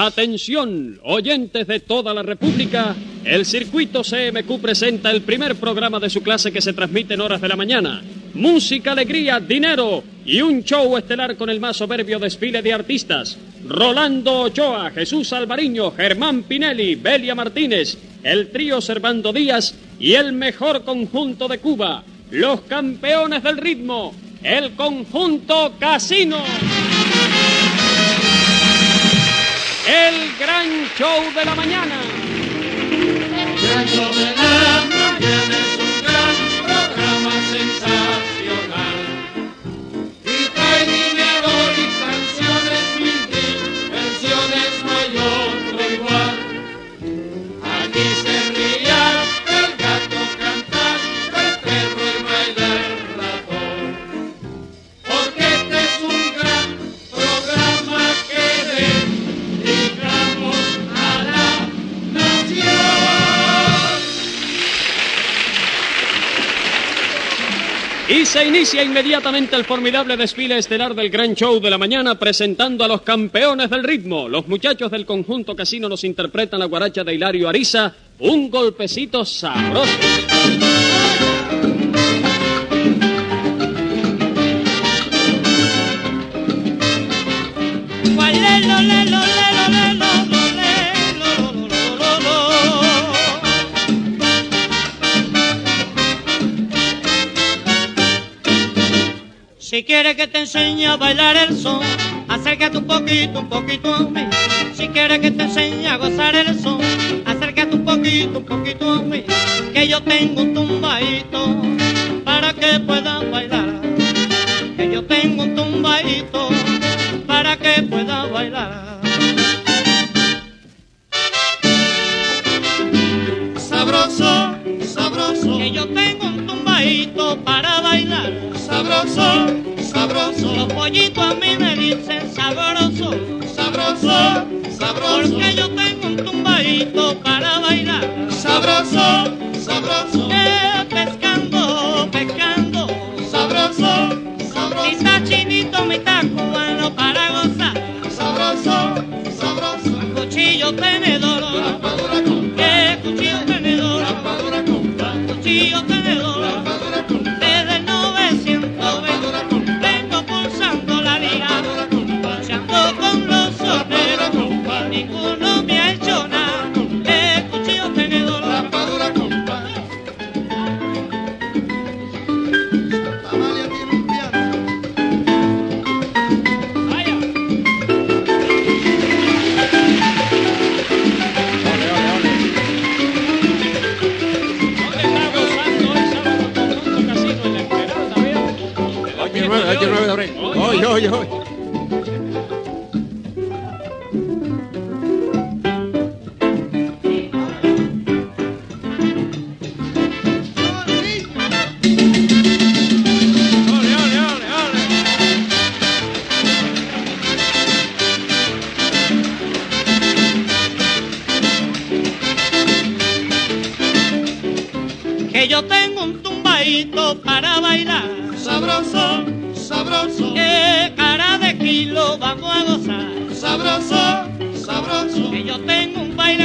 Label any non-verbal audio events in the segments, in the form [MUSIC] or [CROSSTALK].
Atención, oyentes de toda la República, el circuito CMQ presenta el primer programa de su clase que se transmite en horas de la mañana. Música, alegría, dinero y un show estelar con el más soberbio desfile de artistas. Rolando Ochoa, Jesús Alvariño, Germán Pinelli, Belia Martínez, el trío Servando Díaz y el mejor conjunto de Cuba, los campeones del ritmo, el conjunto Casino. El gran show de la mañana. Se inicia inmediatamente el formidable desfile estelar del gran show de la mañana presentando a los campeones del ritmo. Los muchachos del conjunto casino nos interpretan la guaracha de Hilario Ariza, un golpecito sabroso. Si quieres que te enseñe a bailar el son, acércate un poquito, un poquito a mí. Si quieres que te enseñe a gozar el son, acércate un poquito, un poquito a mí. Que yo tengo un tumbadito para que puedas bailar. Que yo tengo un tumbadito para que puedas bailar. Sabroso, sabroso, Que yo tengo un tumbadito para bailar. sabroso, sabroso, Los pollitos a mí me dicen sabroso. sabroso, sabroso, Porque yo tengo un tumbadito para bailar. sabroso, sabroso, Eh, pescando, pescando. sabroso, sabroso, Mitad chinito, mitad cubano para gozar. sabroso, sabroso, Cuchillo tenedor. Abril. Oye,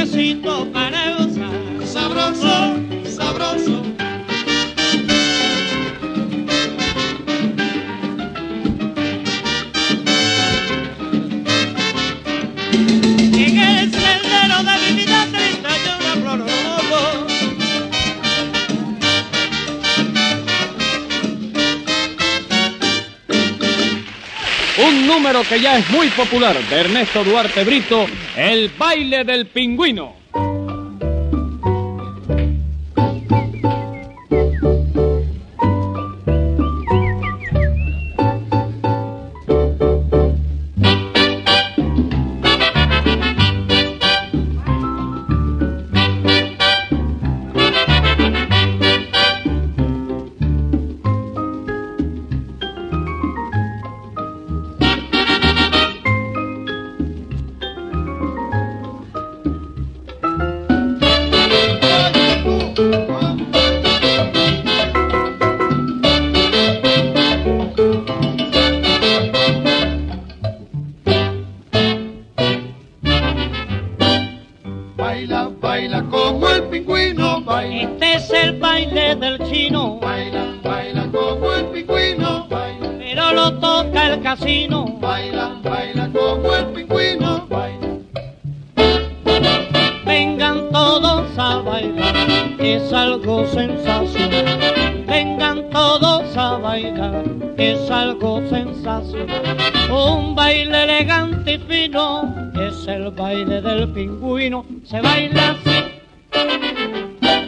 bailecito para gozar. sabroso, sabroso. Que ya es muy popular de Ernesto Duarte Brito, el baile del pingüino. Todos a bailar, es algo sensacional. Vengan todos a bailar, es algo sensacional. Un baile elegante y fino, es el baile del pingüino. Se baila así,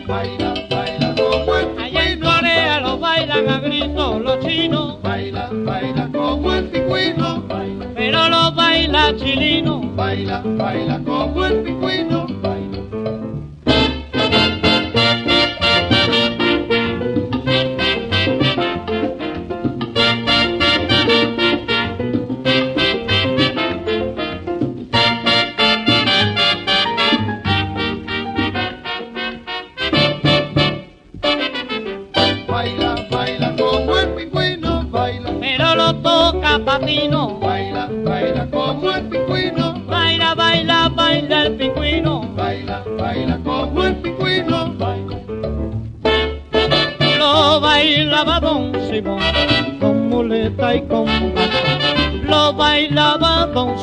Baila, baila como el allá en. Corea lo bailan a gritos los chinos, Baila, baila como el pingüino, baila. pero lo baila chilino. Baila, baila como el pingüino,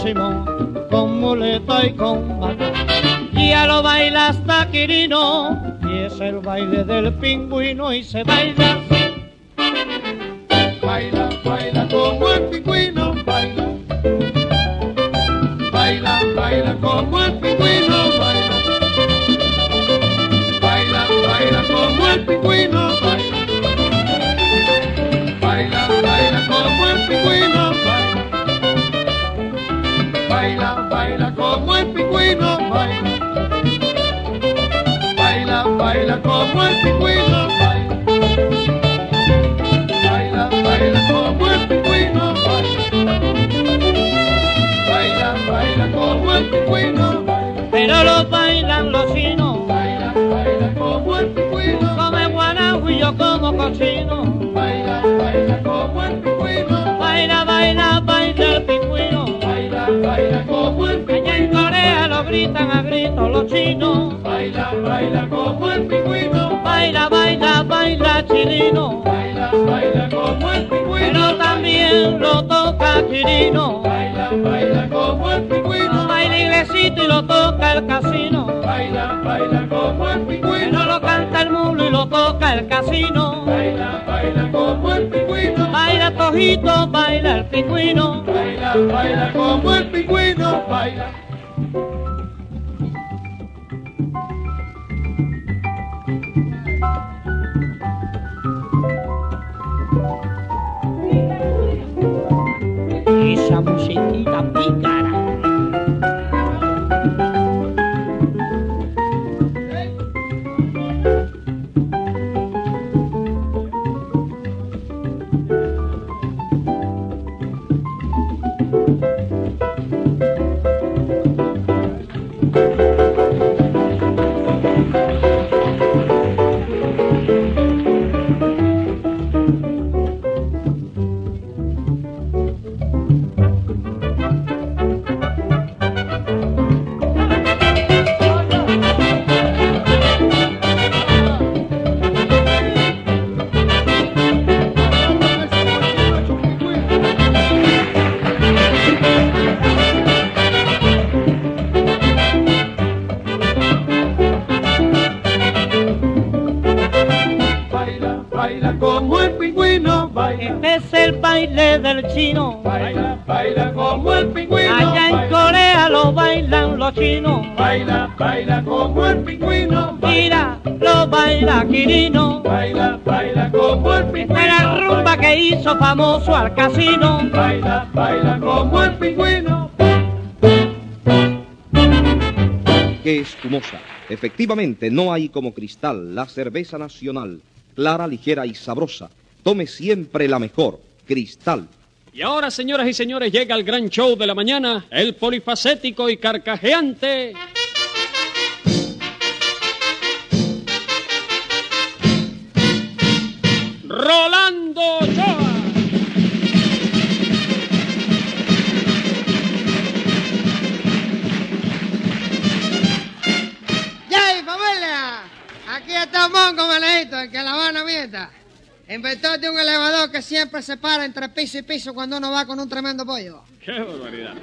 Simón con muleta y con. Y ya lo baila hasta Quirino y es el baile del pingüino y se. Baila, Pero lo bailan los chinos, Baila, baila como el pingüino, come guanajo y yo como cochino. baila, baila como el pingüino, Baila, baila, baila el pingüino. baila, baila como el Allá en Corea lo gritan a gritos los chinos. baila, baila como el pingüino, Baila, baila, baila chilino. baila, baila como el Pero pingüino, también lo toca chilino. baila, baila como el pingüino, Y lo toca el casino. baila, baila como el pingüino, lo canta el mulo y lo toca el casino. baila, baila como el pingüino, Baila tojito, baila el pingüino. baila, baila como el pingüino, baila. Esa musiquita pícara. Baile del chino. baila, baila como el pingüino, Allá en baila, Corea lo bailan los chinos. baila, baila como el pingüino, baila, Mira, lo baila Quirino. baila, baila como el pingüino, era la rumba que hizo famoso al casino. baila, baila como el pingüino. que espumosa. Efectivamente, no hay como cristal la cerveza nacional, clara, ligera y sabrosa. Tome siempre la mejor, cristal. Y ahora, señoras y señores, llega el gran show de la mañana, el polifacético y carcajeante. Rolando Ochoa. está Mongo Manejito, el que la Habana mienta. Inventor de un elevador que siempre se para entre piso y piso cuando uno va con un tremendo pollo. ¡Qué barbaridad!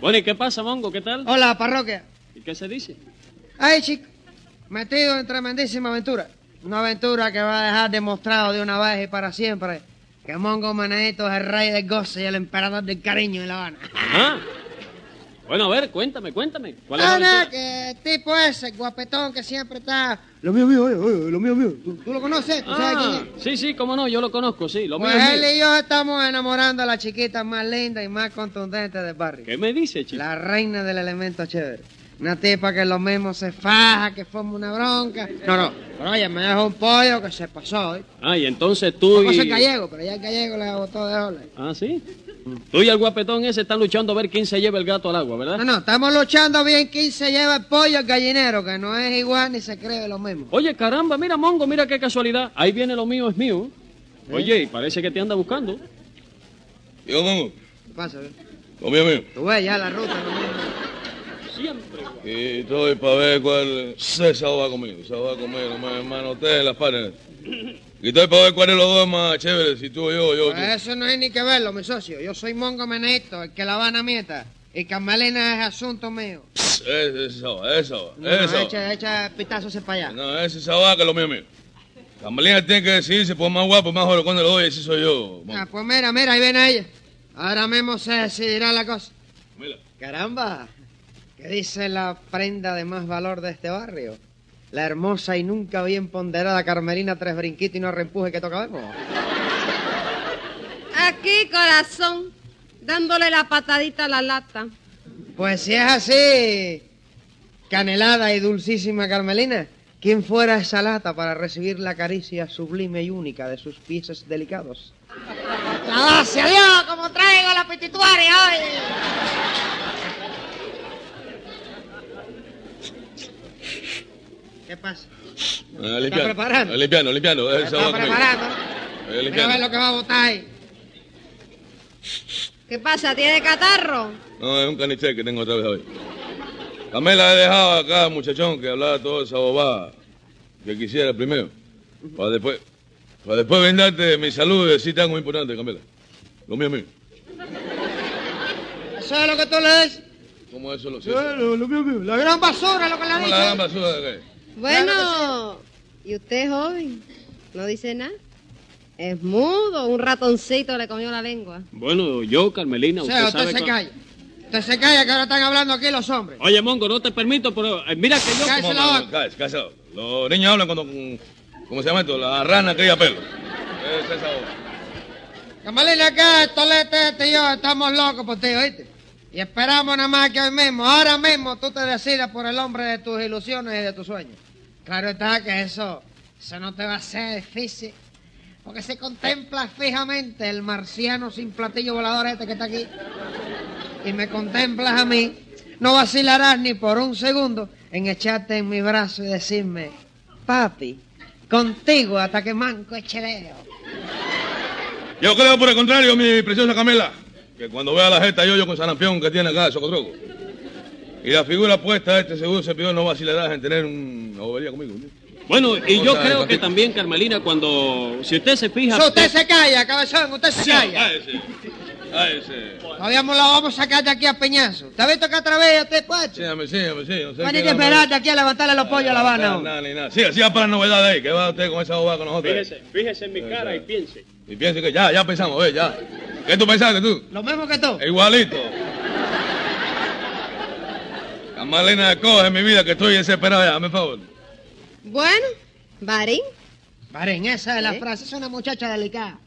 Bueno, ¿y qué pasa, Mongo? ¿Qué tal? Hola, parroquia. ¿Y qué se dice? Ay, chico, metido en tremendísima aventura. Una aventura que va a dejar demostrado de una vez y para siempre que Mongo Manejito es el rey del goce y el emperador del cariño en La Habana. Ajá. Bueno, a ver, cuéntame, cuéntame. ¿Cuál es la Ah, nada, aventura? que el tipo ese, guapetón que siempre está... Lo mío, mío, oye, oye, lo mío, mío. ¿Tú, tú lo conoces? ¿Tú sabes Ah, quién es? sí, sí, cómo no, yo lo conozco, sí. Lo mío Pues es él mío. y yo estamos enamorando a la chiquita más linda y más contundente del barrio. ¿Qué me dice, chico? La reina del elemento chévere. Una tipa que lo mismo se faja, que forma una bronca. No, no. Pero oye, me dejó un pollo que se pasó, ¿eh? Ah, y entonces tú Yo y... soy gallego, pero ya el gallego le botó de ola. Ah, ¿sí? Tú y el guapetón ese están luchando a ver quién se lleva el gato al agua, ¿verdad? No, no, estamos luchando bien quién se lleva el pollo al gallinero, que no es igual ni se cree lo mismo. Oye, caramba, mira, Mongo, mira qué casualidad. Ahí viene lo mío, es mío. Oye, y parece que te anda buscando. Yo, Mongo, ¿Qué pasa? eh? lo mío mío. Tú ves ya la ruta, lo mismo. Siempre. Y estoy para ver cuál César va conmigo. César va conmigo, no me manoteen en las paredes. Y estoy para ver cuál es los dos más chéveres, si tú o yo, yo. tú. Pues eso no hay ni que verlo, mi socio. Yo soy Mongo Menito, el que la Habana mieta. Y Carmelina es asunto mío. Va, esa va, No, va. echa, echa pitazo ese para allá. No, ese va que es lo mío mío. Camelina tiene que decidirse por más guapo, más joven cuando lo doy, ese soy yo. Mongo. Ah, pues mira, mira, ahí viene ella. Ahora mismo se decidirá la cosa. Mira. Caramba, ¿qué dice la prenda de más valor de este barrio? La hermosa y nunca bien ponderada Carmelina Tres Brinquitos y no reempuje que toca. Aquí, corazón, dándole la patadita a la lata. Pues si es así, canelada y dulcísima Carmelina, ¿quién fuera esa lata para recibir la caricia sublime y única de sus pies delicados? ¡Gracias a Dios! ¡Como traigo la pituitaria hoy! ¿Qué pasa? Ah, limpiando. preparando? Limpiando, limpiando. ¿Me Esa está preparando? Eh, Mira a ver lo que va a botar ahí. ¿Qué pasa? ¿Tiene catarro? No, es un caniche que tengo otra vez hoy. Camela he dejado acá, muchachón, que hablara toda esa bobada que quisiera primero. Para después, para después brindarte mi salud y decirte algo muy importante, Camela. Lo mío, mío. ¿Eso es lo que tú le dices? ¿Cómo eso lo sé? lo, mío, mío. La gran basura lo que le ha ¿Cómo dicho. la gran basura de qué? Bueno, ¿y usted joven? ¿No dice nada? Es mudo, un ratoncito le comió la lengua. Bueno, yo, Carmelina, O usted sabe... usted se calla. Usted se calla que ahora están hablando aquí los hombres. Oye, Mongo, no te permito, pero eh, mira que yo... Cállese ¿Cómo, la boca. cállese, cállese. Los niños hablan cuando... ¿Cómo se llama esto? La rana cría pelo. Es esa boba. Camalina, acá, Tolete, este y yo estamos locos por ti, ¿oíste? Y esperamos nada más que hoy mismo, ahora mismo, tú te decidas por el hombre de tus ilusiones y de tus sueños. Claro está que eso, eso no te va a ser difícil. Porque se contempla fijamente el marciano sin platillo volador este que está aquí. Y me contemplas a mí, no vacilarás ni por un segundo en echarte en mi brazo y decirme, papi, contigo hasta que manco eche dedo. Yo creo, por el contrario, mi preciosa Camela, que cuando vea la jeta yo, yo con sarampión que tiene acá de Socotroco, y la figura puesta, este seguro servidor no vacilará en tener una bobería conmigo. ¿no? Bueno, y yo de creo que también, Carmelina, cuando... Si usted se fija... So, usted se calla, cabezón, usted se calla. A ese, a ese. Todavía me la vamos a sacar de aquí a Peñazo. ¿Te has visto que otra vez usted, Pacho? Sígame, sígame, sí. No sé Van a qué que vamos esperarte aquí a levantarle los pollos a La Habana. Nada, nada, ni nada. Siga, siga para la novedad ahí, que va usted con esa bobada con nosotros. Fíjese, fíjese en mi cara y piense. Y piense que ya, ya pensamos, ve, ya. ¿Qué tú pensaste tú? Lo mismo que tú. Igualito. Camalina, coge mi vida que estoy desesperado ya, hazme favor. Bueno, Barín, Marín, esa es la ¿Eh? frase, es una muchacha delicada.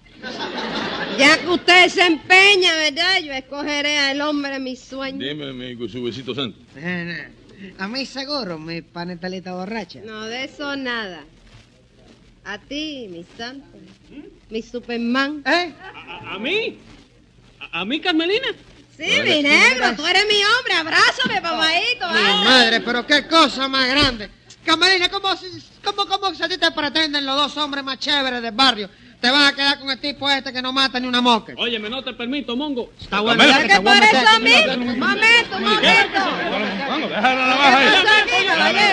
ya que usted se empeña, ¿verdad? Yo escogeré al hombre de mis sueños. Dime, mi su besito santo. A mí seguro, mi panetalita borracha. No, de eso nada. A ti, mi santo, mi Superman. ¿Eh? ¿A, a- a mí? ¿A, a mí, Carmelina? Sí, mi negro, tú eres mi hombre, abrázame, papadito. Mi madre, pero qué cosa más grande. Camarina, ¿cómo, cómo, cómo se a ti te pretenden los dos hombres más chéveres del barrio? Te vas a quedar con el tipo este que no mata ni una mosca. Óyeme, no te permito, Mongo. Está bueno. ¿Es que voy a por meter- eso a mí? Momento, momento. Vamos, déjala la ¿Qué baja ahí.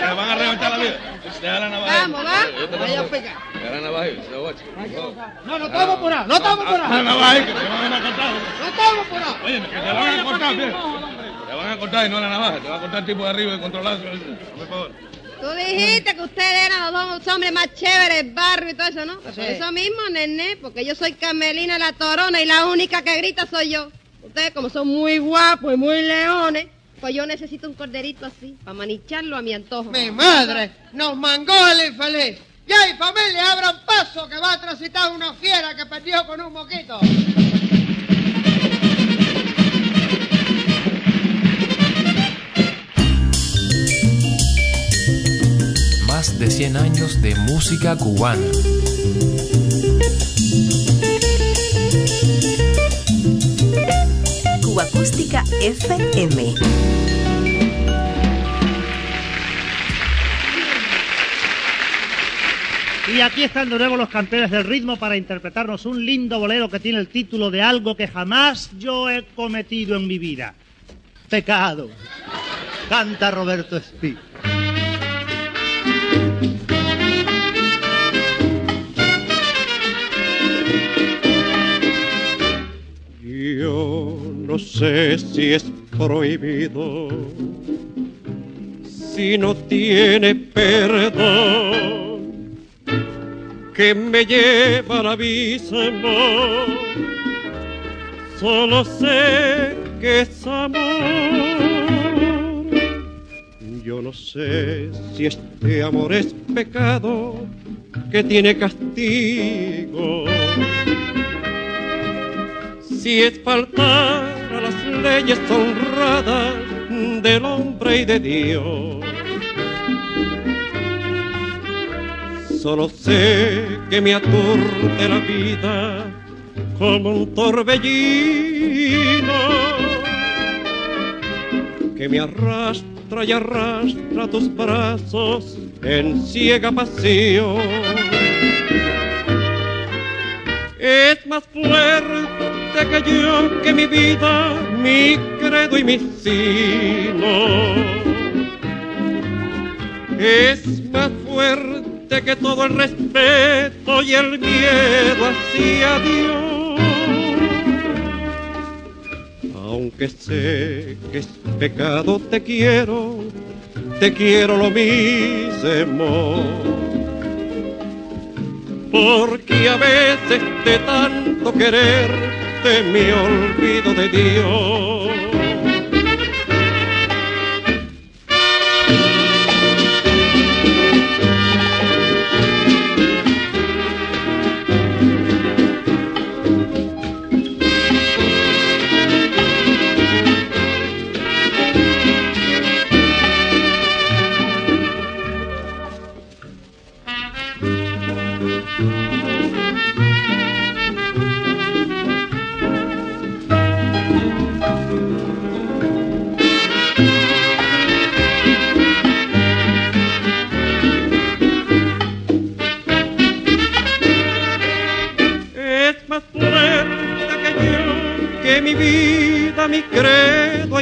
Te van a reventar la vida. Deja la navaja. Vamos, va. Vaya a pegar. Deja la navaja, guacha. No, no estamos por ahí, no estamos por La ahí. navaja, que te van a cortar. No estamos por ahí. Oye, que te van a cortar, bien. Te van a cortar y no la navaja. Te va a cortar el tipo de arriba y controlado. Por favor. Tú dijiste que ustedes eran los dos hombres más chéveres del barrio y todo eso, ¿no? Pues Sí. Eso mismo, nene, porque yo soy Carmelina la Torona y la única que grita soy yo. Ustedes como son muy guapos y muy leones, pues yo necesito un corderito así, para manicharlo a mi antojo. Mi madre, nos mangó el infeliz. Ya, y familia, abran paso que va a transitar una fiera que perdió con un moquito. Más de 100 años de música cubana. Cuba Acústica FM. Y aquí están de nuevo los campeones del ritmo para interpretarnos un lindo bolero que tiene el título de algo que jamás yo he cometido en mi vida. Pecado. Canta Roberto Espí. Yo no sé si es prohibido, si no tiene perdón, que me lleva al abismo. Solo sé que es amor. Yo no sé si este amor es pecado, que tiene castigo si es faltar a las leyes honradas del hombre y de Dios. Solo sé que me aturde la vida como un torbellino que me arrastra y arrastra tus brazos en ciega pasión. Es más fuerte que yo, que mi vida, mi credo y mi sino. Es más fuerte que todo el respeto y el miedo hacia Dios. Aunque sé que es pecado, te quiero, te quiero lo mismo porque a veces de tanto quererte me olvido de Dios.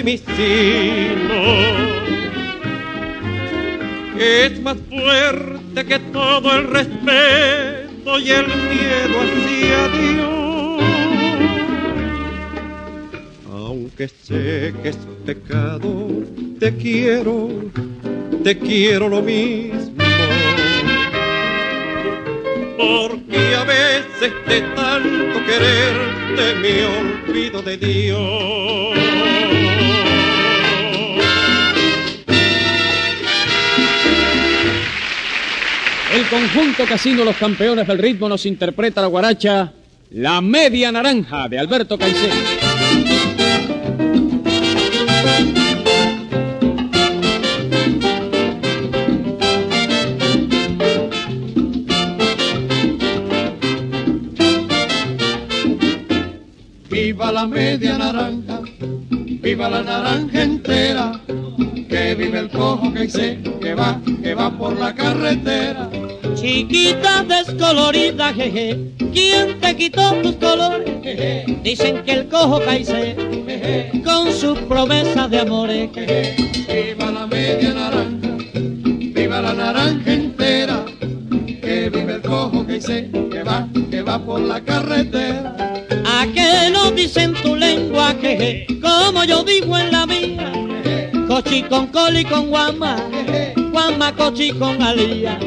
Credo y mi sino. Es más fuerte que todo el respeto y el miedo hacia Dios. Aunque sé que es pecado, te quiero, te quiero lo mismo porque a veces de tanto quererte me olvido de Dios. Conjunto Casino Los Campeones del Ritmo nos interpreta la guaracha La Media Naranja de Alberto Caicedo. Viva la media naranja, viva la naranja entera, que vive el cojo sé, que va, que va por la carretera. Chiquita descolorida, jeje, ¿quién te quitó tus colores? Jeje, Dicen que el cojo caíse con sus promesas de amores. Viva la media naranja, naranja entera, que vive el cojo que dice que va, que va por la carretera. ¿A qué no dicen tu lengua que como yo digo en la mía? Cochi con coli con guama, guama cochi con alía.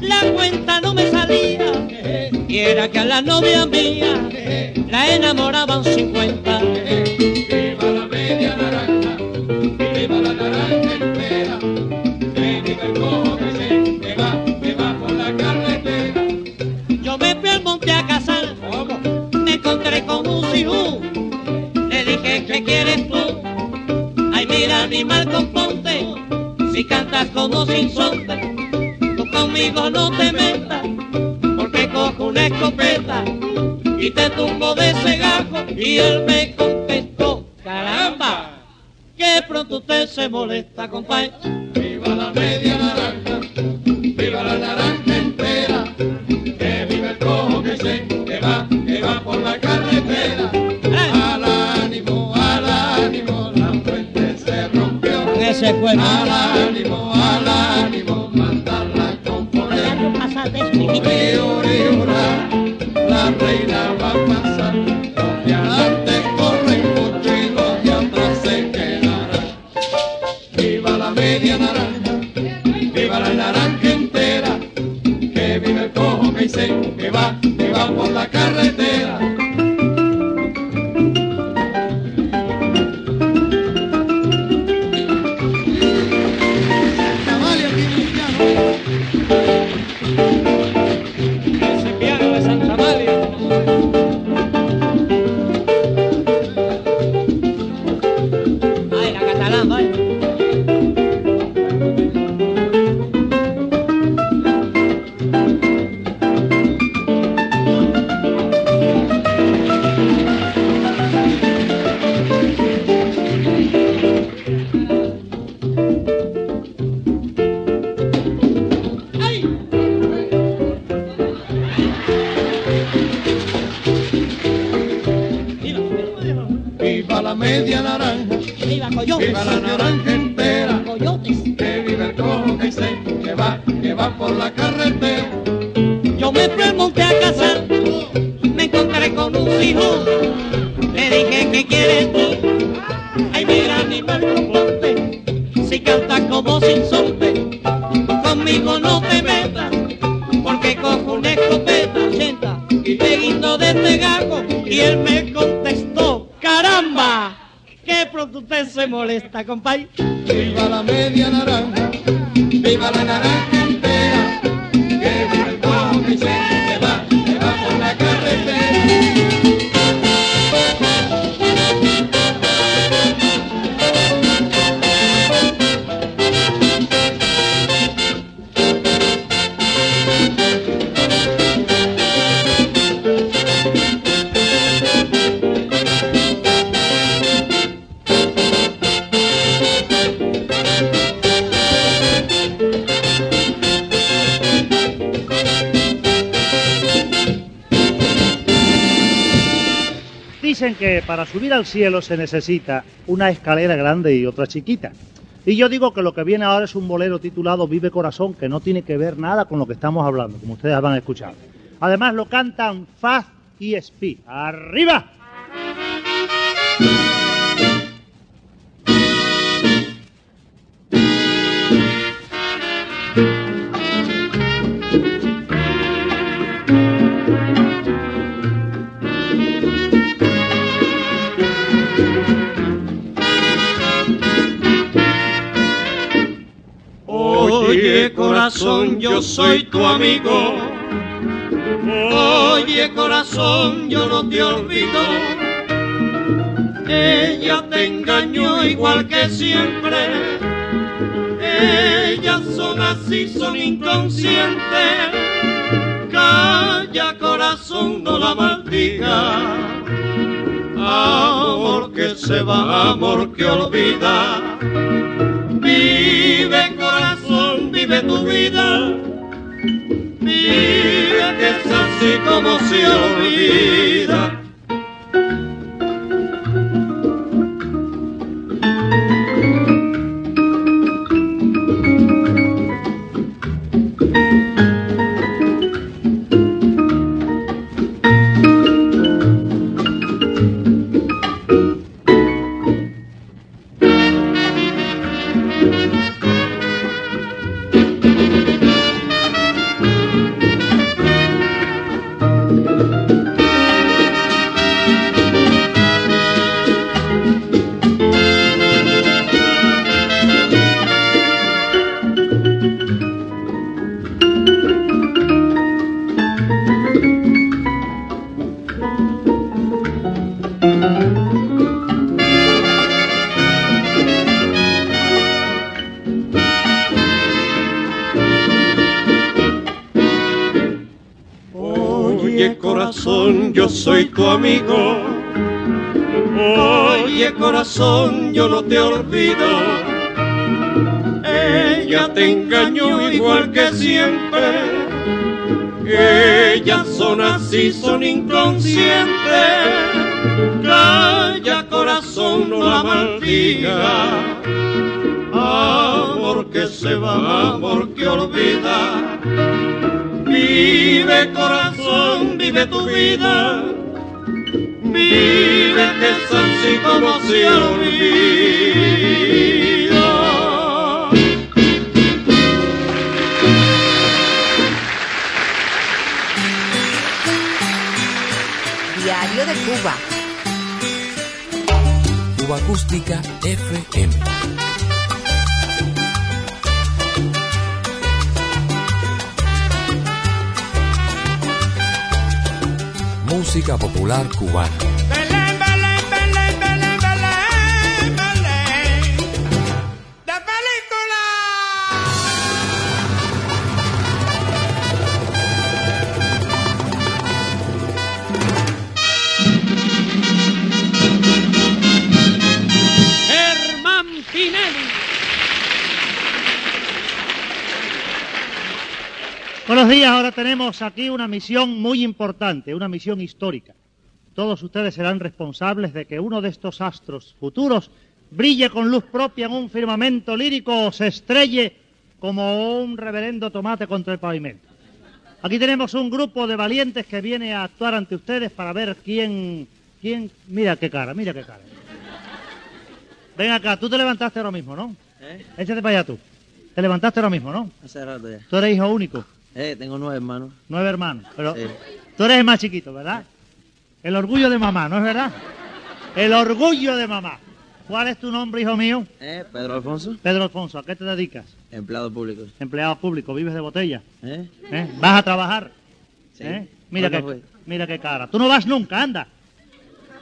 La cuenta no me salía. Y era que a la novia mía la enamoraban 50. Viva la media naranja, viva la naranja entera, que vive el cojo que dice que va, que va por la carretera. Yo me fui al monte a casar, me encontré con un sijú. Le dije, ¿qué quieres tú? Ay, mira, animal componte, si cantas como sin sonte, conmigo no te metas, porque cojo una escopeta y te tumbo de ese gajo. Y él me contestó, caramba, que pronto usted se molesta, compadre. Viva la media naranja, viva la naranja entera, que vive el cojo que dice que va, que va por la carretera. Al ánimo, al ánimo, la fuente se rompió. Ese fue Al ánimo, Que para subir al cielo se necesita una escalera grande y otra chiquita. Y yo digo que lo que viene ahora es un bolero titulado Vive Corazón, que no tiene que ver nada con lo que estamos hablando, como ustedes van a escuchar. Además lo cantan Faz y Speed. ¡Arriba! Oye corazón, yo soy tu amigo. Oye corazón, yo no te olvido. Ella te engañó igual que siempre. Ellas son así, son inconscientes. Calla corazón, no la maldiga. Amor que se va, amor que olvida. Vive vive tu vida. Vive así como se olvida. Amigo. Oye corazón, yo no te olvido. Ella te engañó igual que siempre. Ellas son así, son inconscientes. Calla corazón, no la maldiga. Amor que se va, amor que olvida. Vive corazón, vive tu vida. Diario de Cuba. Cuba Acústica FM. Música popular cubana. Buenos días, ahora tenemos aquí una misión muy importante, una misión histórica. Todos ustedes serán responsables de que uno de estos astros futuros brille con luz propia en un firmamento lírico o se estrelle como un reverendo tomate contra el pavimento. Aquí tenemos un grupo de valientes que viene a actuar ante ustedes para ver quién... quién... Mira qué cara, mira qué cara. Ven acá, tú te levantaste ahora mismo, ¿no? ¿Eh? Échate para allá tú. Te levantaste ahora mismo, ¿no? Hace rato ya. Tú eres hijo único. Eh, tengo nueve hermanos. Nueve hermanos. Pero Sí. tú eres el más chiquito, ¿verdad? El orgullo de mamá, ¿no es verdad? El orgullo de mamá. ¿Cuál es tu nombre, hijo mío? Eh, Pedro Alfonso, Pedro Alfonso. ¿A qué te dedicas? empleado público. Empleado público, vives de botella. ¿Eh? ¿Eh? ¿Vas a trabajar? Sí. ¿Eh? Mira, ¿Cuándo qué, fue? mira qué cara. Tú no vas nunca, anda.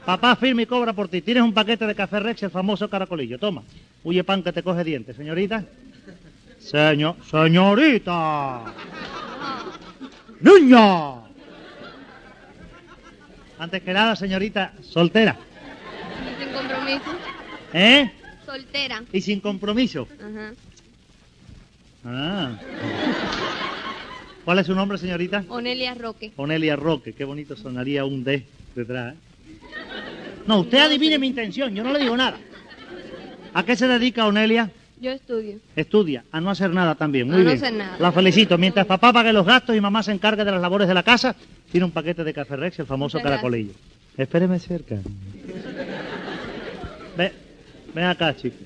Papá firma y cobra por ti. Tienes un paquete de café Rex, el famoso caracolillo. Toma. Huye pan que te coge dientes. Señorita. [LAUGHS] Señor, señorita. Niña. Antes que nada, señorita, soltera. Sin compromiso. ¿Eh? Soltera. Y sin compromiso. Ajá. Ah. ¿Cuál es su nombre, señorita? Onelia Roque. Onelia Roque. Qué bonito sonaría un D detrás. ¿eh? No, usted adivine mi intención. Yo no le digo nada. ¿A qué se dedica Onelia? Yo estudio. Estudia, a no hacer nada también. Muy A no bien. hacer nada. La felicito. Mientras papá pague los gastos y mamá se encargue de las labores de la casa, tiene un paquete de café Rex, el famoso Muchas caracolillo. Espéreme cerca. Ve, ven acá, chico.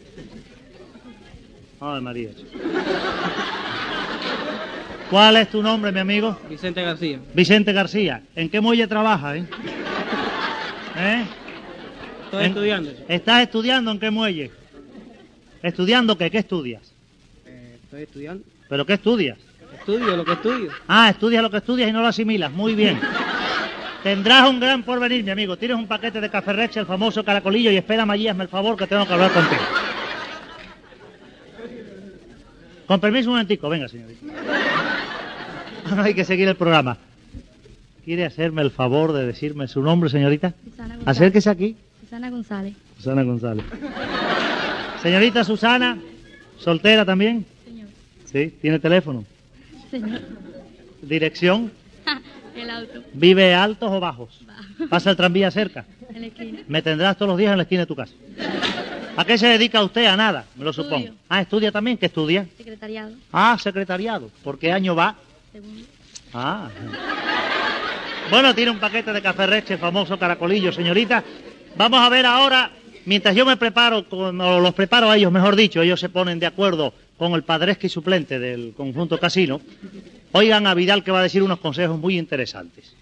Ay, María. chico. ¿Cuál es tu nombre, mi amigo? Vicente García. Vicente García. ¿En qué muelle trabaja, eh? ¿Eh? Estoy En- estudiando. ¿Estás estudiando en qué muelle? ¿Estudiando qué? ¿Qué estudias? Eh, estoy estudiando. ¿Pero qué estudias? Estudio lo que estudio. Ah, estudias lo que estudias y no lo asimilas. Muy bien. Tendrás un gran porvenir, mi amigo. Tienes un paquete de café Rex, el famoso caracolillo, y espérame allí, hazme el favor que tengo que hablar contigo. Con permiso un momentico, venga, señorita. No hay que seguir el programa. ¿Quiere hacerme el favor de decirme su nombre, señorita? Susana González. Acérquese aquí. Susana González. Susana González. Señorita Susana, soltera también. Señor. Sí, tiene teléfono. Señor. Dirección. [LAUGHS] El auto. ¿Vive altos o bajos? ¿Pasa el tranvía cerca? En la esquina. Me tendrás todos los días en la esquina de tu casa. ¿A qué se dedica usted? A nada, me lo Estudio. supongo. Ah, ¿estudia también? ¿Qué estudia? Secretariado. Ah, secretariado. ¿Por qué año va? Segundo. Ah. Bueno, tiene un paquete de café reche, famoso caracolillo, señorita. Vamos a ver ahora, mientras yo me preparo, con- o los preparo a ellos, mejor dicho, ellos se ponen de acuerdo con el padresque y suplente del conjunto casino. Oigan a Vidal que va a decir unos consejos muy interesantes.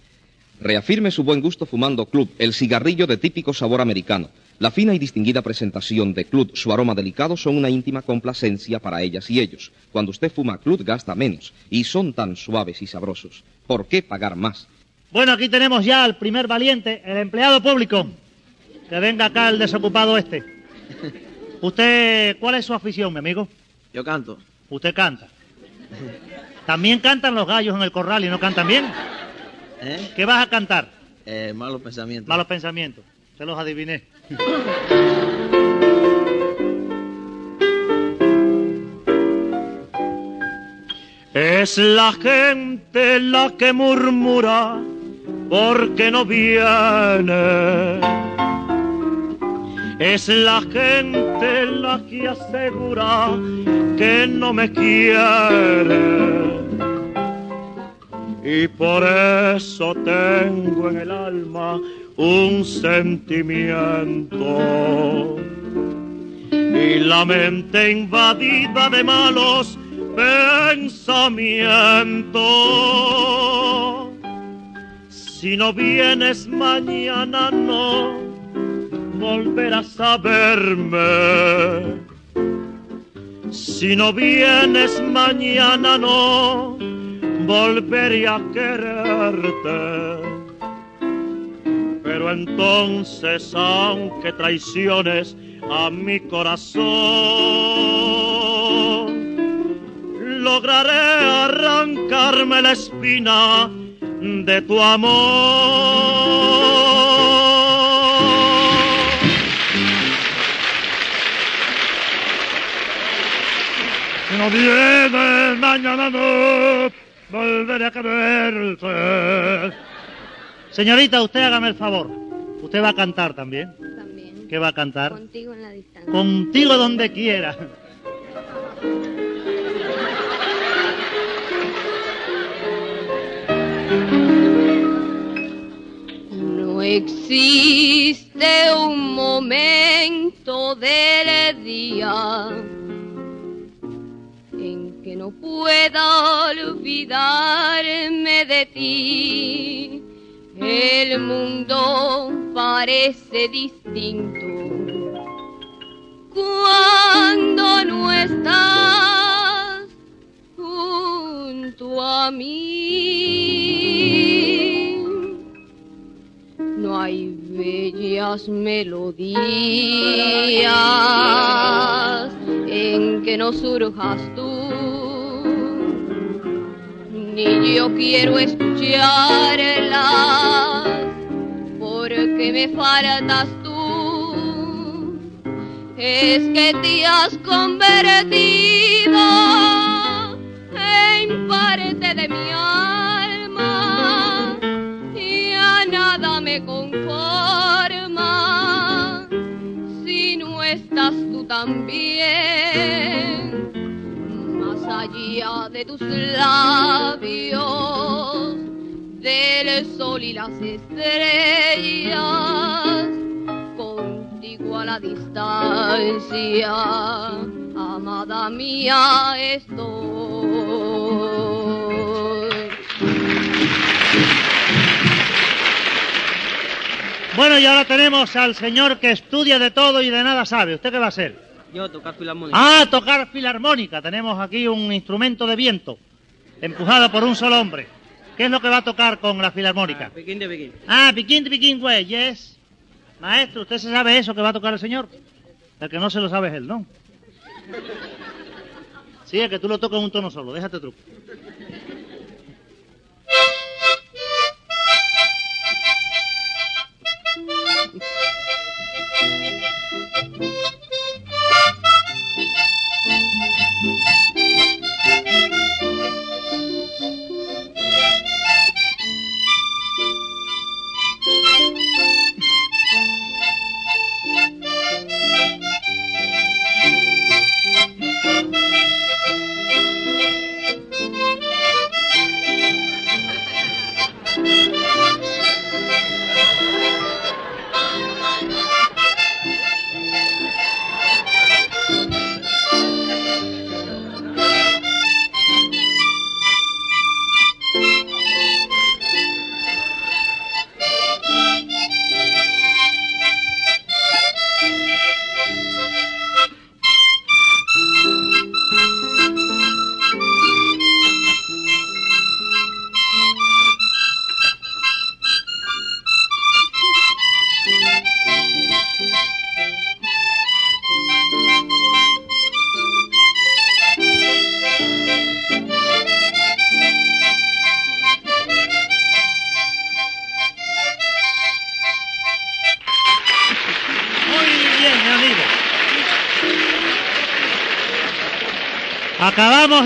Reafirme su buen gusto fumando Club, el cigarrillo de típico sabor americano. La fina y distinguida presentación de Club, su aroma delicado, son una íntima complacencia para ellas y ellos. Cuando usted fuma Club gasta menos y son tan suaves y sabrosos. ¿Por qué pagar más? Bueno, aquí tenemos ya al primer valiente, el empleado público. Que venga acá el desocupado este. ¿Usted cuál es su afición, mi amigo? Yo canto. Usted canta. También cantan los gallos en el corral y no cantan bien. ¿Eh? ¿Qué vas a cantar? Eh, malos pensamientos. Malos pensamientos. Se los adiviné. Es la gente la que murmura porque no viene. Es la gente la que asegura que no me quiere. Y por eso tengo en el alma un sentimiento. Y la mente invadida de malos pensamientos. Si no vienes mañana no volverás a verme. Si no vienes mañana no volveré a quererte. Pero entonces, aunque traiciones a mi corazón, lograré arrancarme la espina de tu amor. No vienes mañana no volveré a quererte. Señorita, usted hágame el favor. Usted va a cantar también. También. ¿Qué va a cantar? Contigo en la distancia. Contigo donde quiera. No existe un momento del día que no pueda olvidarme de ti. El mundo parece distinto cuando no estás junto a mí. No hay bellas melodías en que no surjas tú, ni yo quiero escucharlas porque me faltas tú. Es que te has convertido en parte de mi alma y a nada me conforma si no estás tú también de tus labios del sol y las estrellas contigo a la distancia amada mía estoy Bueno, y ahora tenemos al señor que estudia de todo y de nada sabe. ¿Usted qué va a hacer? Yo tocar filarmónica. Ah, tocar filarmónica. Tenemos aquí un instrumento de viento, empujado por un solo hombre. ¿Qué es lo que va a tocar con la filarmónica? Pekín de Pekín. Ah, piquín de piquín, güey, yes. Maestro, ¿usted se sabe eso que va a tocar el señor? El que no se lo sabe es él, ¿no? Sí, es que tú lo tocas en un tono solo, déjate truco.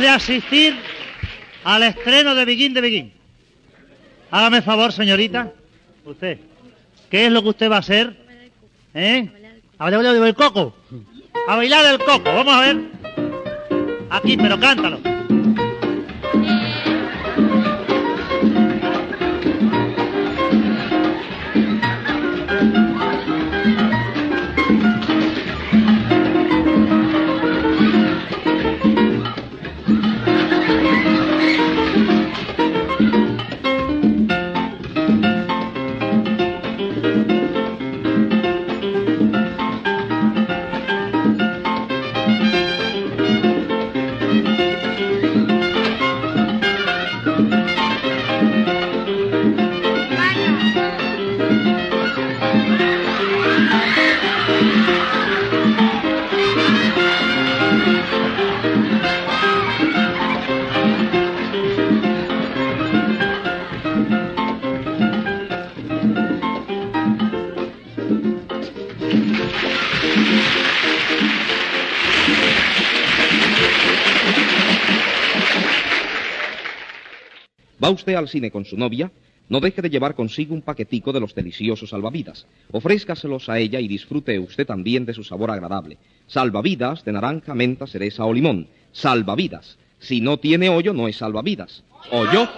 De asistir al estreno de Begin de Begin. Hágame favor, señorita. Usted. ¿Qué es lo que usted va a hacer? ¿Eh? A bailar el coco. A bailar el coco. Vamos a ver. Aquí, pero cántalo. ¿Va usted al cine con su novia? No deje de llevar consigo un paquetico de los deliciosos salvavidas. Ofrézcaselos a ella y disfrute usted también de su sabor agradable. Salvavidas de naranja, menta, cereza o limón. Salvavidas. Si no tiene hoyo, no es salvavidas. ¿Hoyo?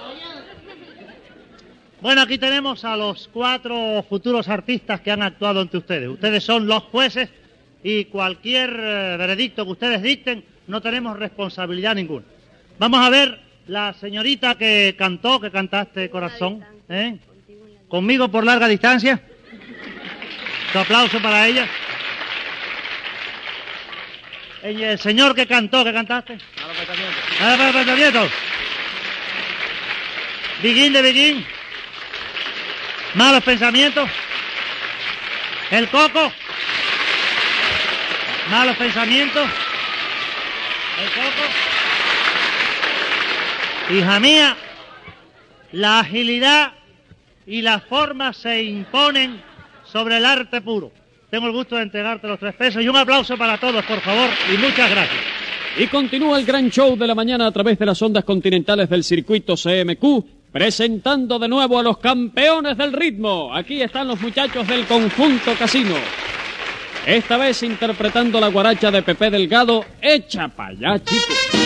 Bueno, aquí tenemos a los cuatro futuros artistas que han actuado ante ustedes. Ustedes son los jueces y cualquier eh, veredicto que ustedes dicten no tenemos responsabilidad ninguna. Vamos a ver la señorita que cantó, que cantaste corazón, ¿eh? Conmigo por larga distancia. [LAUGHS] Tu aplauso para ella. El el señor que cantó, que cantaste. Nada para pensamientos. Begin de Begin. Malos pensamientos. El coco. Malos pensamientos. El coco. Hija mía, la agilidad y la forma se imponen sobre el arte puro. Tengo el gusto de entregarte los tres pesos y un aplauso para todos, por favor, y muchas gracias. Y continúa el gran show de la mañana a través de las ondas continentales del circuito CMQ, presentando de nuevo a los campeones del ritmo. Aquí están los muchachos del conjunto casino. Esta vez interpretando la guaracha de Pepe Delgado, Echa pa' allá, chico.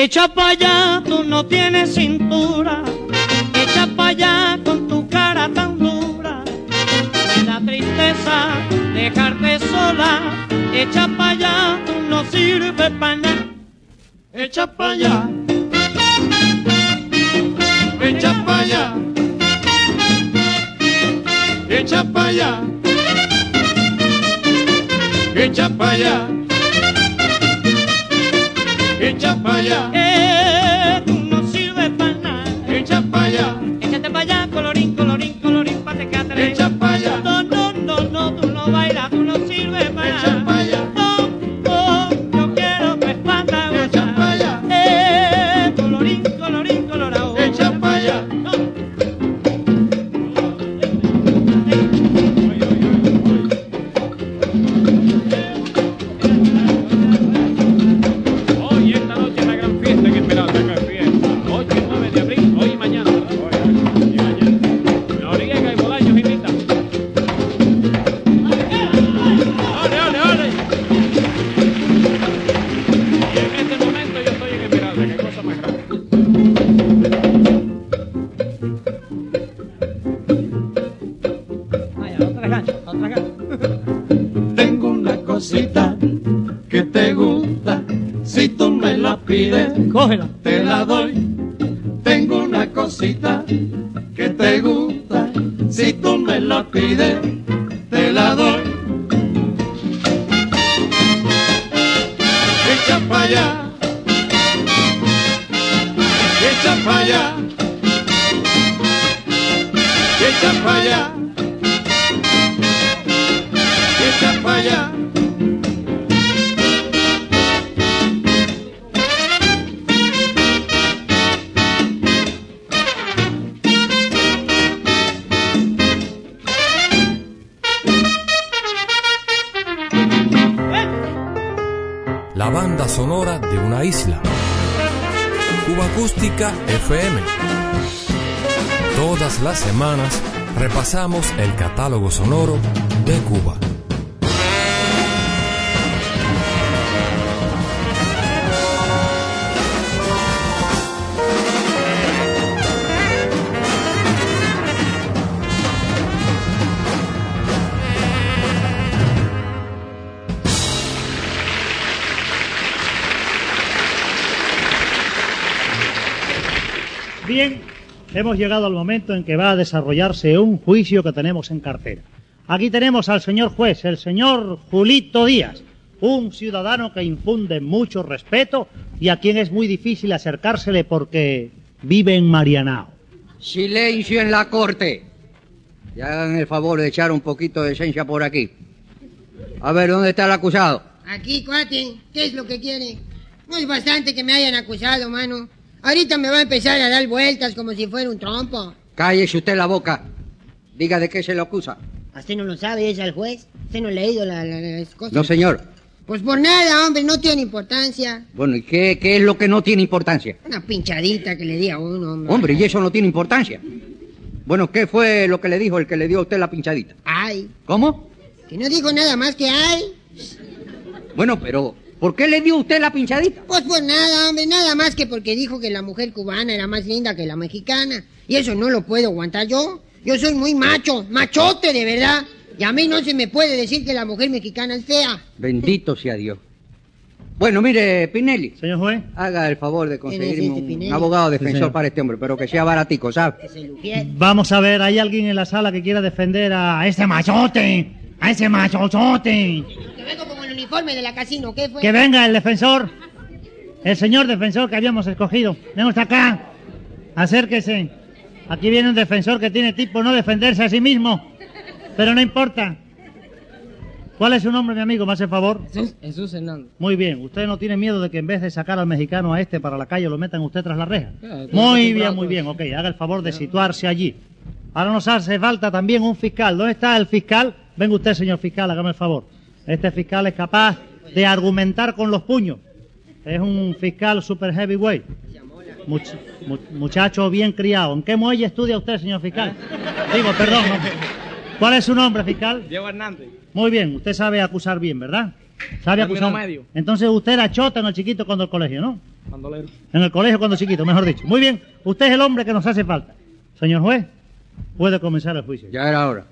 Echa pa' allá, tú no tienes cintura. Echa pa' allá con tu cara tan dura. Me da tristeza dejarte sola. Echa pa' allá, tú no sirves pa' nada. Echa pa' allá. Echa pa' allá. Echa pa' allá. Echa pa' allá. Echa pa' allá. Eh, tú no sirves pa' nada. Echa pa' allá. Échate pa' allá, colorín, colorín, colorín, pa' te. Echa pa' allá. No, no, no, no, tú no bailas, tú no sirves pa' Echa nada. El catálogo sonoro hemos llegado al momento en que va a desarrollarse un juicio que tenemos en cartera. Aquí tenemos al señor juez, el señor Julito Díaz, un ciudadano que infunde mucho respeto y a quien es muy difícil acercársele porque vive en Marianao. Silencio en la corte. Y hagan el favor de echar un poquito de esencia por aquí. A ver, ¿dónde está el acusado? Aquí, cuate, ¿qué es lo que quiere? No es bastante que me hayan acusado, mano. Ahorita me va a empezar a dar vueltas como si fuera un trompo. Cállese usted la boca. Diga de qué se le acusa. ¿Usted no lo sabe, es al juez? ¿Usted no ha leído la- la- las cosas? No, señor. Pues por nada, hombre, no tiene importancia. Bueno, ¿y qué, qué es lo que no tiene importancia? Una pinchadita que le di a uno, hombre. Hombre, y eso no tiene importancia. Bueno, ¿qué fue lo que le dijo el que le dio a usted la pinchadita? Ay, ¿Cómo? que no dijo nada más que ay. Bueno, pero ¿por qué le dio usted la pinchadita? Pues por nada, hombre, nada más que porque dijo que la mujer cubana era más linda que la mexicana. Y eso no lo puedo aguantar yo. Yo soy muy macho, machote de verdad. Y a mí no se me puede decir que la mujer mexicana es fea. Bendito sea Dios. Bueno, mire, Pinelli. Señor juez. Haga el favor de conseguirme este, un abogado defensor para este hombre, pero que sea baratico, ¿sabe? Que se luquiere. Vamos a ver, ¿hay alguien en la sala que quiera defender a ese machote? A ese machochote. Que vengo el uniforme de la casino, ¿qué fue? Que venga el defensor. El señor defensor que habíamos escogido. Venga usted acá. Acérquese. Aquí viene un defensor que tiene tipo no defenderse a sí mismo. Pero no importa. ¿Cuál es su nombre, mi amigo? ¿Me hace favor? Jesús, Jesús Hernández. Muy bien. ¿Usted no tiene miedo de que en vez de sacar al mexicano a este para la calle lo metan usted tras la reja? Claro, estoy Muy bien, muy bien. Ok, haga el favor de situarse allí. Ahora nos hace falta también un fiscal. ¿Dónde está el fiscal? Venga usted, señor fiscal, hágame el favor. Este fiscal es capaz de argumentar con los puños. Es un fiscal super heavyweight. Much- mu- muchacho bien criado. ¿En qué muelle estudia usted, señor fiscal? [LAUGHS] Digo, perdón. no. ¿Cuál es su nombre, fiscal? Diego Hernández. Muy bien, usted sabe acusar bien, ¿verdad? Sabe acusar. medio. Entonces usted era chota en el chiquito cuando el colegio, ¿no? Bandolero. En el colegio cuando chiquito, mejor dicho. Muy bien, usted es el hombre que nos hace falta. Señor juez, puede comenzar el juicio. Ya era hora.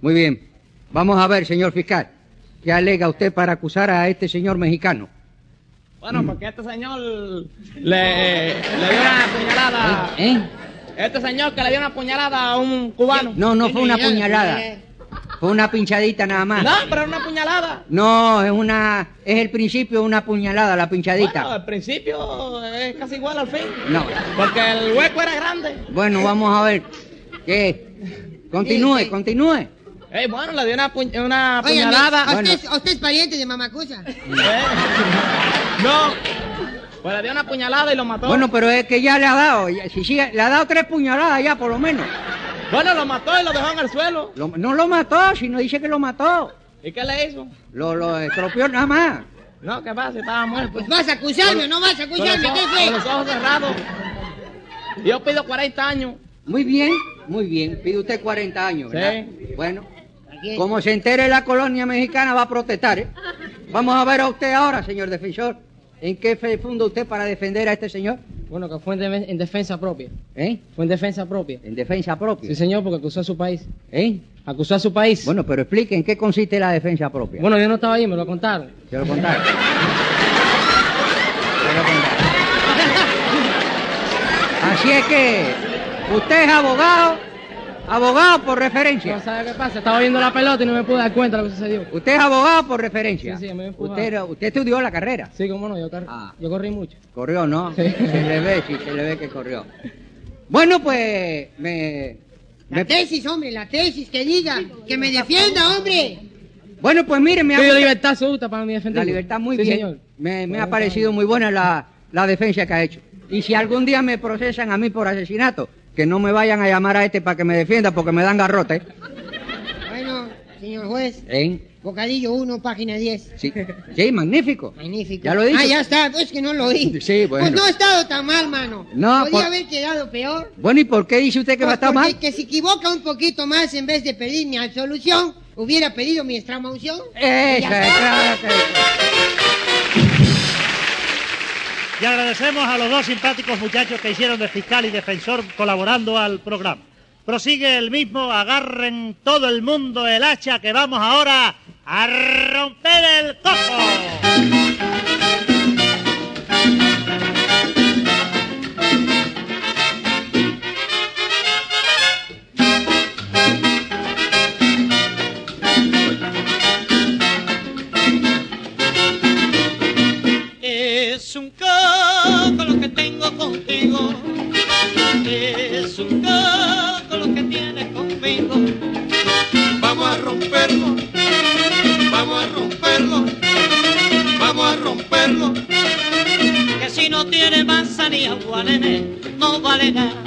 Muy bien. Vamos a ver, señor fiscal. ¿Qué alega usted para acusar a este señor mexicano? Bueno, porque este señor le, le dio una puñalada. ¿Eh? Este señor que le dio una puñalada a un cubano. No, no fue una puñalada. Eh, Fue una pinchadita nada más. No, pero una puñalada. No, es una, es el principio de una puñalada, la pinchadita. Bueno, al principio es casi igual al fin. No. Porque el hueco era grande. Bueno, vamos a ver. ¿Qué? Continúe, continúe. Eh, bueno, le dio una, puñ- una puñalada. ¿a usted, es pariente de Mamacusa? Eh, [LAUGHS] No. Pues le dio una puñalada y lo mató. Bueno, pero es que ya le ha dado, ya- si sigue, le ha dado tres puñaladas ya por lo menos. Bueno, lo mató y lo dejó en el suelo. Lo- no lo mató, sino dice que lo mató. ¿Y qué le hizo? Lo, lo estropeó nada más. No, ¿qué pasa? Estaba muerto. Pues vas a acusarme o no vas a acusarme, ¿qué Con los fue? ojos cerrados. Yo pido 40 años. Muy bien, muy bien. Pide usted 40 años, ¿verdad? Sí. Bueno. Como se entere la colonia mexicana va a protestar, ¿eh? Vamos a ver a usted ahora, señor defensor. ¿En qué fe funda usted para defender a este señor? Bueno, que fue en, de- en defensa propia. ¿Eh? Fue en defensa propia. En defensa propia. Sí, señor, porque acusó a su país. ¿Eh? Acusó a su país. Bueno, pero explique en qué consiste la defensa propia. Bueno, yo no estaba ahí, me lo contaron. Se lo contaron. Se lo contaron. Así es que usted es abogado Abogado por referencia. No sabe qué pasa, estaba viendo la pelota y no me pude dar cuenta de lo que sucedió. Usted es abogado por referencia. Sí, sí, me usted, usted estudió la carrera. Sí, cómo no, yo, car- yo corrí mucho. Corrió, ¿no? Sí. Se le ve, sí, se le ve que corrió. Bueno, pues me... La tesis, hombre, la tesis, que diga, que me defienda, hombre. Bueno, pues mire, me ha Sí, gustado- libertad absoluta para mi defensa. La libertad muy Sí, bien. señor. Me, me Bueno, ha parecido muy buena la, la defensa que ha hecho. Y si algún día me procesan a mí por asesinato, que no me vayan a llamar a este para que me defienda porque me dan garrote. Bueno, señor juez, ¿Eh? bocadillo 1, página 10. Sí, sí, magnífico. Magnífico. Ya lo dicho. Ah, ya está, pues que no lo oí. Sí, bueno. Pues no ha estado tan mal, mano. No, Podía por- haber quedado peor. Bueno, ¿y por qué dice usted que va a Pues estar mal? que se equivoca un poquito más en vez de pedir mi absolución, hubiera pedido mi extramaunción. Esa, Y agradecemos a los dos simpáticos muchachos que hicieron de fiscal y defensor colaborando al programa. Prosigue el mismo, agarren todo el mundo el hacha que vamos ahora a romper el coco. Contigo. Es un coco lo que tienes conmigo. Vamos a romperlo, vamos a romperlo, vamos a romperlo. Que si no tiene manzanilla agua, nene, no vale nada.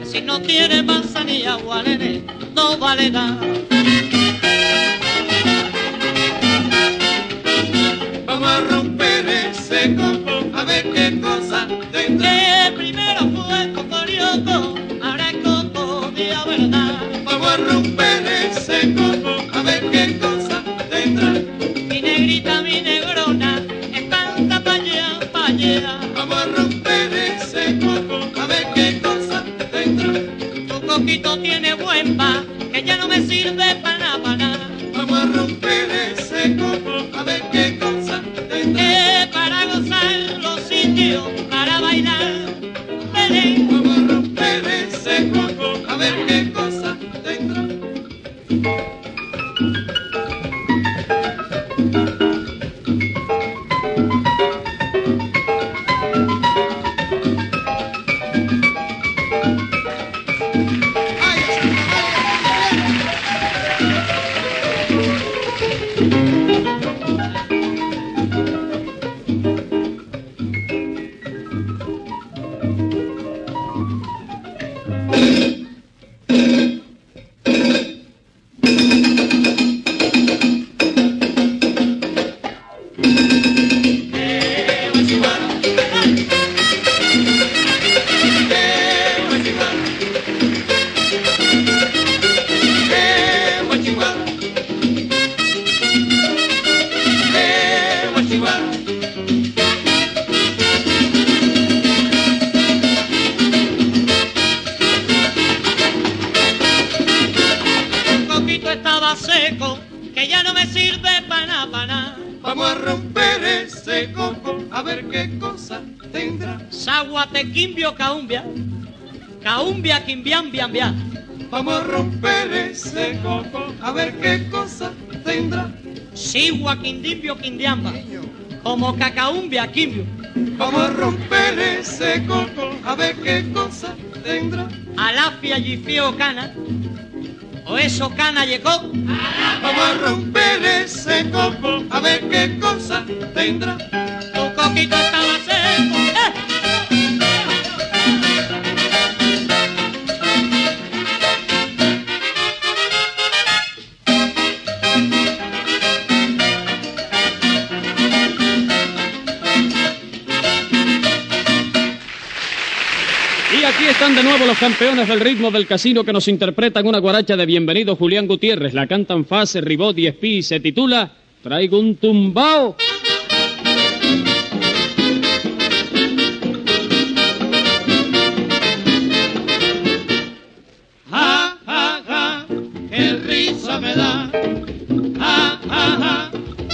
Que si no tiene manzanilla agua, nene, no vale nada. Vamos a romper ese coco, a ver qué cosa Caumbia, quimbiam, biam, biam. Vamos a romper ese coco, a ver qué cosa tendrá. Sigua, quindimbio, quindiamba. Como cacaumbia, quimbio. Vamos a romper ese coco, a ver qué cosa tendrá. Alafia, yifio, cana. O eso, cana, llegó. Vamos a romper ese coco, a ver qué cosa tendrá. Tu coquito estaba seco. ¡eh! Aquí están de nuevo los campeones del ritmo del casino que nos interpretan una guaracha de bienvenido Julián Gutiérrez. La cantan Fase, Ribot y Espí y se titula Traigo un tumbao. Ja, ja, ja, qué risa me da.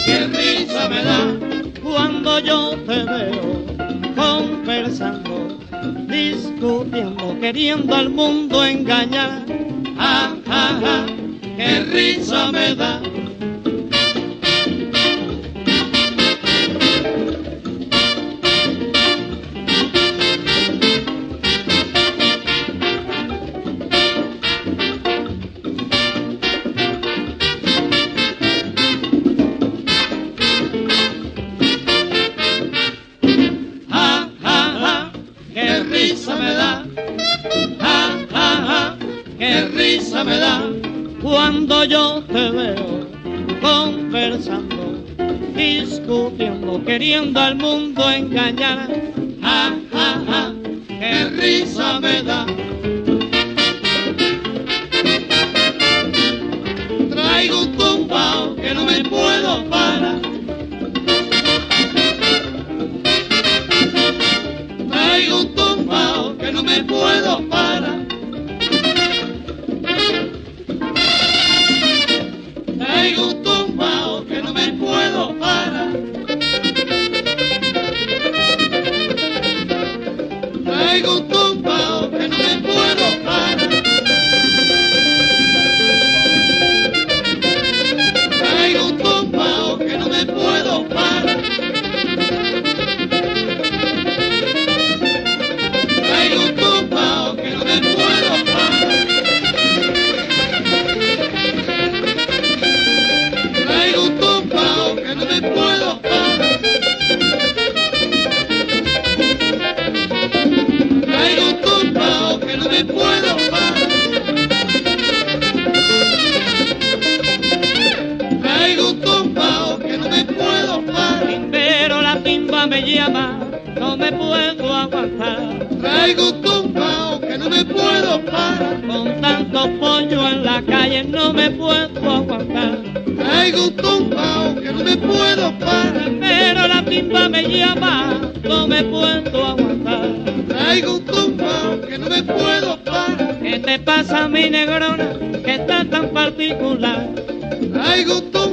Qué risa me da. Cuando yo te veo discutiendo, queriendo al mundo engañar. Ja, ja, ja, qué risa me da. Conversando, discutiendo, queriendo al mundo engañar. Ja, ja, ja, qué risa me da. Traigo un tumbao que no me puedo parar. Pollo en la calle no me puedo aguantar. Traigo un tumbao que no me puedo parar. Pero la timba me llama, no me puedo aguantar. Traigo un tumbao que no me puedo parar. ¿Qué te pasa, mi negrona, que está tan particular? Traigo un tumbao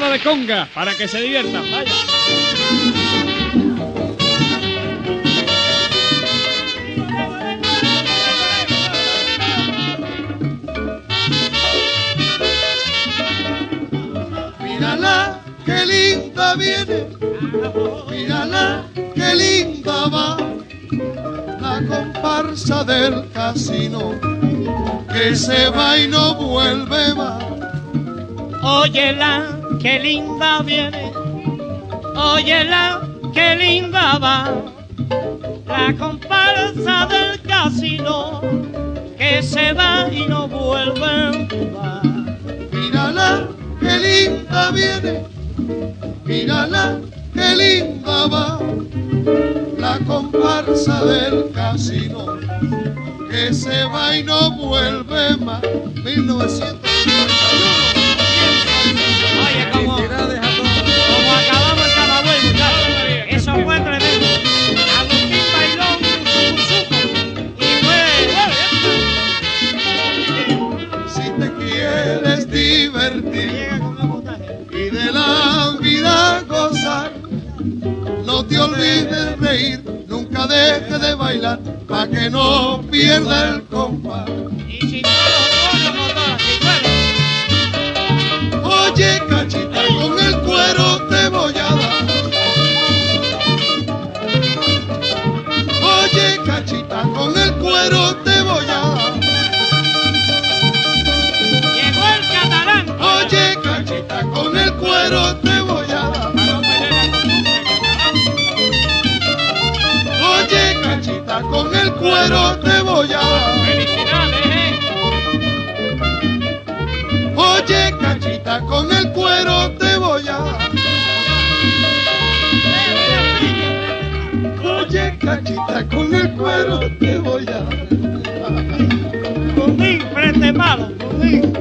De conga para que se diviertan. Vaya. Mírala, qué linda viene. Mírala, qué linda va. La comparsa del casino que se va y no vuelve más. Óyela, qué linda viene. Óyela, qué linda va. La comparsa del casino que se va y no vuelve. Mírala, Mírala, qué linda viene, mírala, qué linda va, la comparsa del casino, que se va y no vuelve más. 1951. Oye, como, como acabamos el camagüey, muchachos. Eso fue tremendo. Agustín bailó un sucusuco y fue... Si te quieres divertir y de la vida gozar, no te olvides reír, nunca dejes de bailar, pa' que no pierda el compás. Y si no te voy a dar. Llegó el catalán. Oye, cachita, con el cuero te voy a. Oye, cachita, con el cuero te voy a. Felicidades, eh. Oye, cachita, con el cuero te voy a dar. Frente malo, conmigo.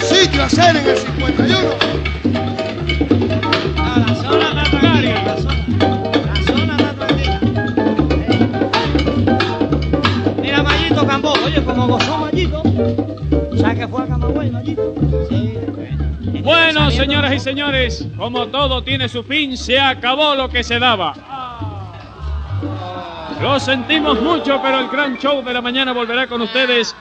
Sitio a hacer en el 51. A la zona está tranquila, la zona. La zona está tranquila. Mira, Mayito Cambó, oye, como gozó Mayito. ¿Sabes que fue a Camagüey, Mayito? Sí. Bueno, señoras y señores, como todo tiene su fin, se acabó lo que se daba. Lo sentimos mucho, pero el gran show de la mañana volverá con ustedes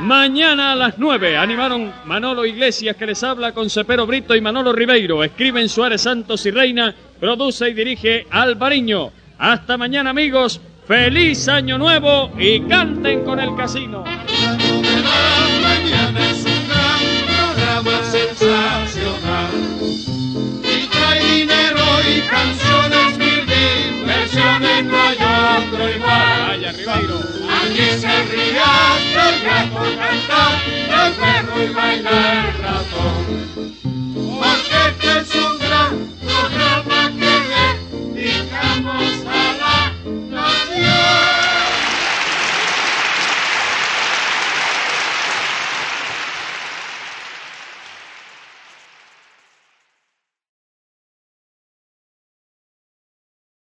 mañana a las 9. Animaron Manolo Iglesias, que les habla con Cepero Brito y Manolo Ribeiro. Escriben Suárez Santos y Reina. Produce y dirige Alvariño. Hasta mañana, amigos. Feliz año nuevo y canten con el casino. Y canciones mil versiones, no hay otro igual. Vaya, Ribeiro. Aquí se ría el gato canta, el perro y baila el ratón. Porque este es un gran programa que dedicamos a